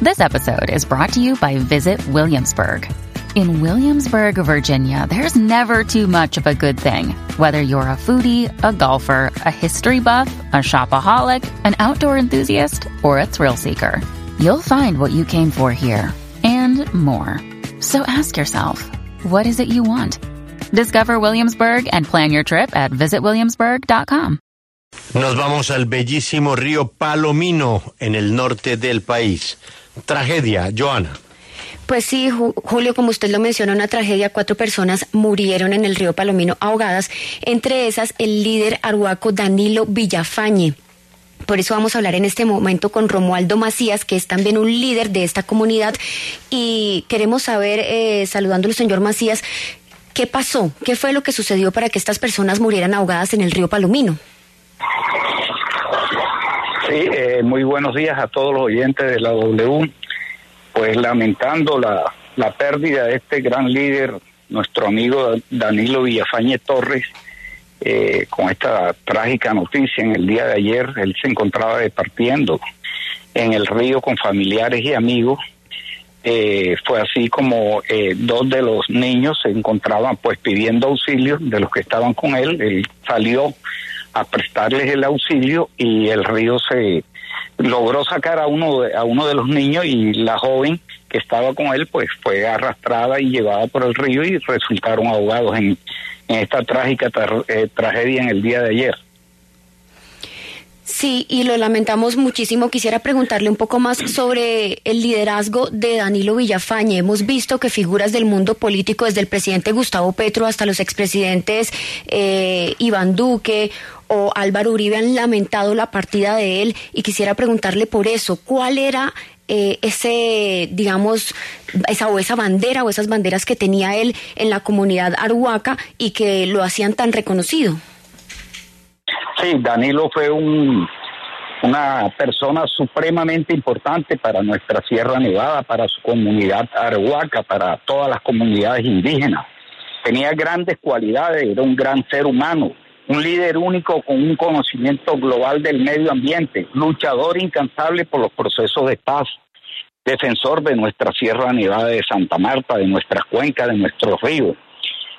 This episode is brought to you by Visit Williamsburg. In Williamsburg, Virginia, there's never too much of a good thing. Whether you're a foodie, a golfer, a history buff, a shopaholic, an outdoor enthusiast, or a thrill seeker, you'll find what you came for here and more. So ask yourself, what is it you want? Discover Williamsburg and plan your trip at visitwilliamsburg.com. Nos vamos al bellísimo río Palomino en el norte del país. Tragedia, Joana. Pues sí, Julio, como usted lo menciona, una tragedia. Cuatro personas murieron en el río Palomino ahogadas, entre esas el líder aruaco Danilo Villafañe. Por eso vamos a hablar en este momento con Romualdo Macías, que es también un líder de esta comunidad. Y queremos saber, eh, saludándolo, señor Macías, ¿qué pasó? ¿Qué fue lo que sucedió para que estas personas murieran ahogadas en el río Palomino? Sí, eh, muy buenos días a todos los oyentes de la W. Pues lamentando la, la pérdida de este gran líder, nuestro amigo Danilo Villafañe Torres, eh, con esta trágica noticia en el día de ayer, él se encontraba departiendo en el río con familiares y amigos. Eh, fue así como eh, dos de los niños se encontraban pues pidiendo auxilio de los que estaban con él. Él salió a prestarles el auxilio y el río se logró sacar a uno de, a uno de los niños y la joven que estaba con él pues fue arrastrada y llevada por el río y resultaron ahogados en, en esta trágica eh, tragedia en el día de ayer. Sí, y lo lamentamos muchísimo. Quisiera preguntarle un poco más sobre el liderazgo de Danilo Villafañe. Hemos visto que figuras del mundo político, desde el presidente Gustavo Petro hasta los expresidentes eh, Iván Duque o Álvaro Uribe, han lamentado la partida de él. Y quisiera preguntarle por eso, ¿cuál era eh, ese, digamos, esa o esa bandera o esas banderas que tenía él en la comunidad arhuaca y que lo hacían tan reconocido? Sí, Danilo fue un, una persona supremamente importante para nuestra Sierra Nevada, para su comunidad arhuaca, para todas las comunidades indígenas. Tenía grandes cualidades, era un gran ser humano, un líder único con un conocimiento global del medio ambiente, luchador incansable por los procesos de paz, defensor de nuestra Sierra Nevada de Santa Marta, de nuestras cuencas, de nuestros ríos.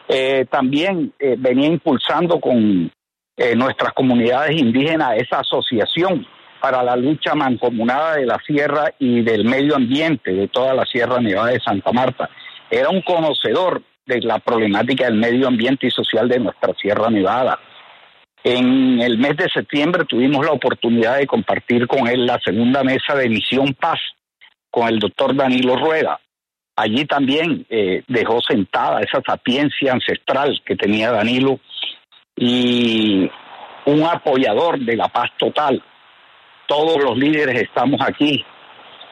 Eh, también eh, venía impulsando con eh, nuestras comunidades indígenas esa asociación para la lucha mancomunada de la sierra y del medio ambiente de toda la Sierra Nevada de Santa Marta. Era un conocedor de la problemática del medio ambiente y social de nuestra Sierra Nevada. En el mes de septiembre tuvimos la oportunidad de compartir con él la segunda mesa de Misión Paz con el doctor Danilo Rueda. Allí también eh, dejó sentada esa sapiencia ancestral que tenía Danilo y un apoyador de la paz total. Todos los líderes estamos aquí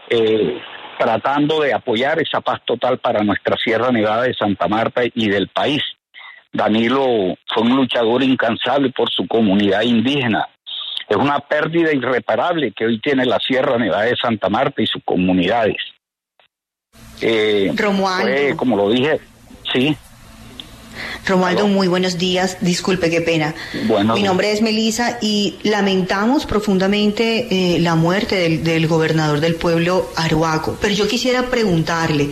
eh, tratando de apoyar esa paz total para nuestra Sierra Nevada de Santa Marta y del país. Danilo fue un luchador incansable por su comunidad indígena. Es una pérdida irreparable que hoy tiene la Sierra Nevada de Santa Marta y sus comunidades. Eh, como lo dije, sí. Romualdo, muy buenos días. Disculpe, qué pena. Mi nombre es Melisa y lamentamos profundamente eh, la muerte del, gobernador del pueblo Aruaco. Pero yo quisiera preguntarle,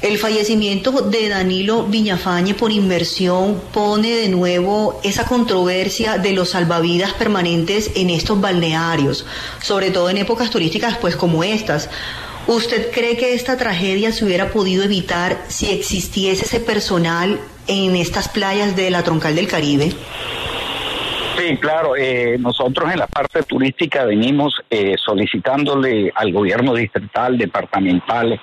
¿el fallecimiento de Danilo Viñafañe por inversión pone de nuevo esa controversia de los salvavidas permanentes en estos balnearios, sobre todo en épocas turísticas pues como estas? ¿Usted cree que esta tragedia se hubiera podido evitar si existiese ese personal en estas playas de la Troncal del Caribe? Sí, claro. Eh, nosotros en la parte turística venimos eh, solicitándole al gobierno distrital, departamental,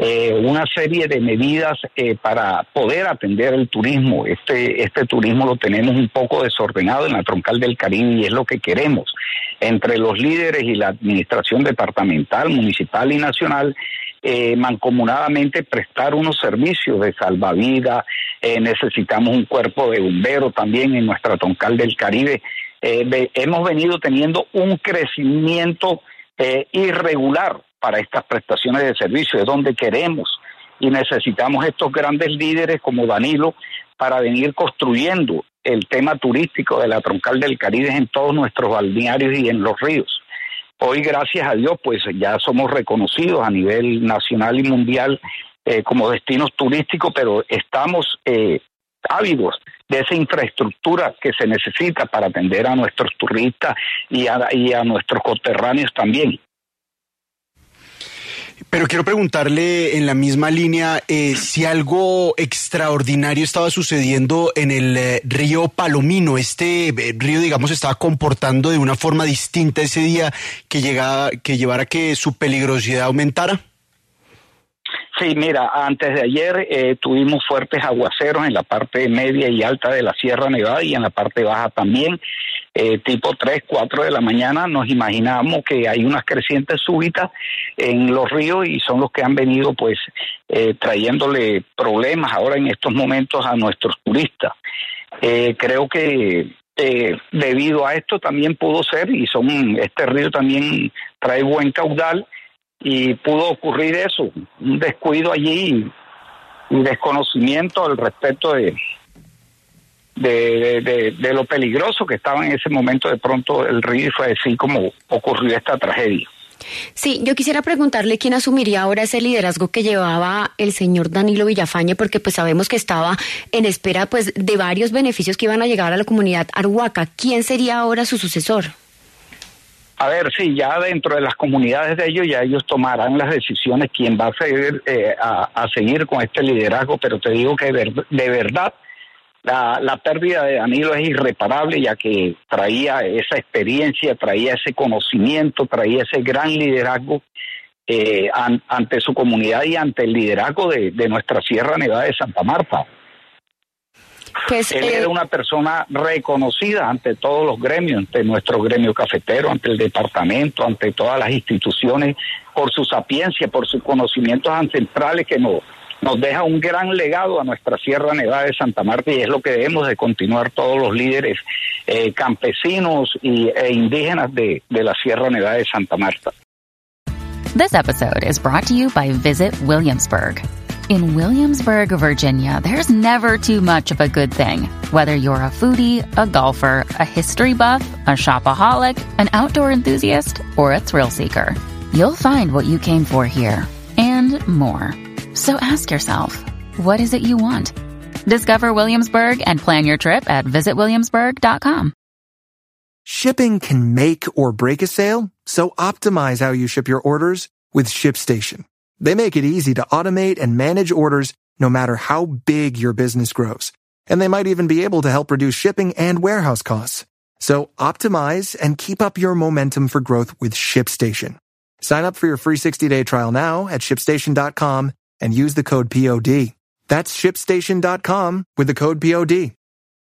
eh, una serie de medidas eh, para poder atender el turismo. Este, este turismo lo tenemos un poco desordenado en la troncal del Caribe y es lo que queremos. Entre los líderes y la administración departamental, municipal y nacional, eh, mancomunadamente prestar unos servicios de salvavidas. necesitamos un cuerpo de bomberos también en nuestra troncal del Caribe. hemos venido teniendo un crecimiento irregular para estas prestaciones de servicio, es donde queremos y necesitamos estos grandes líderes como Danilo para venir construyendo el tema turístico de la troncal del Caribe en todos nuestros balnearios y en los ríos. Hoy, gracias a Dios, pues ya somos reconocidos a nivel nacional y mundial eh, como destinos turísticos, pero estamos eh, ávidos de esa infraestructura que se necesita para atender a nuestros turistas y a, y a nuestros coterráneos también. Pero quiero preguntarle en la misma línea eh, si algo extraordinario estaba sucediendo en el eh, río Palomino. Este eh, río, digamos, estaba comportando de una forma distinta ese día que, llegaba, que llevara a que su peligrosidad aumentara. Sí, mira, antes de ayer tuvimos fuertes aguaceros en la parte media y alta de la Sierra Nevada y en la parte baja también. Eh, tipo 3, 4 de la mañana, nos imaginamos que hay unas crecientes súbitas en los ríos y son los que han venido pues eh, trayéndole problemas ahora en estos momentos a nuestros turistas. Eh, creo que debido a esto también pudo ser, y son este río también trae buen caudal, y pudo ocurrir eso, un descuido allí y desconocimiento al respecto de, de, lo peligroso que estaba en ese momento de pronto el río fue así como ocurrió esta tragedia. Sí, yo quisiera preguntarle quién asumiría ahora ese liderazgo que llevaba el señor Danilo Villafañe, porque pues sabemos que estaba en espera pues de varios beneficios que iban a llegar a la comunidad arhuaca. ¿Quién sería ahora su sucesor? A ver, sí, ya dentro de las comunidades de ellos, ya ellos tomarán las decisiones quién va a seguir, eh, a, seguir con este liderazgo, pero te digo que de verdad la, pérdida de Danilo es irreparable ya que traía esa experiencia, traía ese conocimiento, traía ese gran liderazgo eh, ante su comunidad y ante el liderazgo de, nuestra Sierra Nevada de Santa Marta. Pues, Él era eh, una persona reconocida ante todos los gremios, ante nuestro gremio cafetero, ante el departamento, ante todas las instituciones, por su sapiencia, por sus conocimientos ancestrales que nos, nos deja un gran legado a nuestra Sierra Nevada de Santa Marta y es lo que debemos de continuar todos los líderes eh, campesinos y, e indígenas de, de la Sierra Nevada de Santa Marta. This episode is brought to you by Visit Williamsburg. In Williamsburg, Virginia, there's never too much of a good thing. Whether you're a foodie, a golfer, a history buff, a shopaholic, an outdoor enthusiast, or a thrill seeker, you'll find what you came for here and more. So ask yourself, what is it you want? Discover Williamsburg and plan your trip at visitwilliamsburg.com. Shipping can make or break a sale, so optimize how you ship your orders with ShipStation. They make it easy to automate and manage orders no matter how big your business grows. And they might even be able to help reduce shipping and warehouse costs. So optimize and keep up your momentum for growth with ShipStation. Sign up for your free 60-day trial now at shipstation.com and use the code POD. That's shipstation.com with the code POD.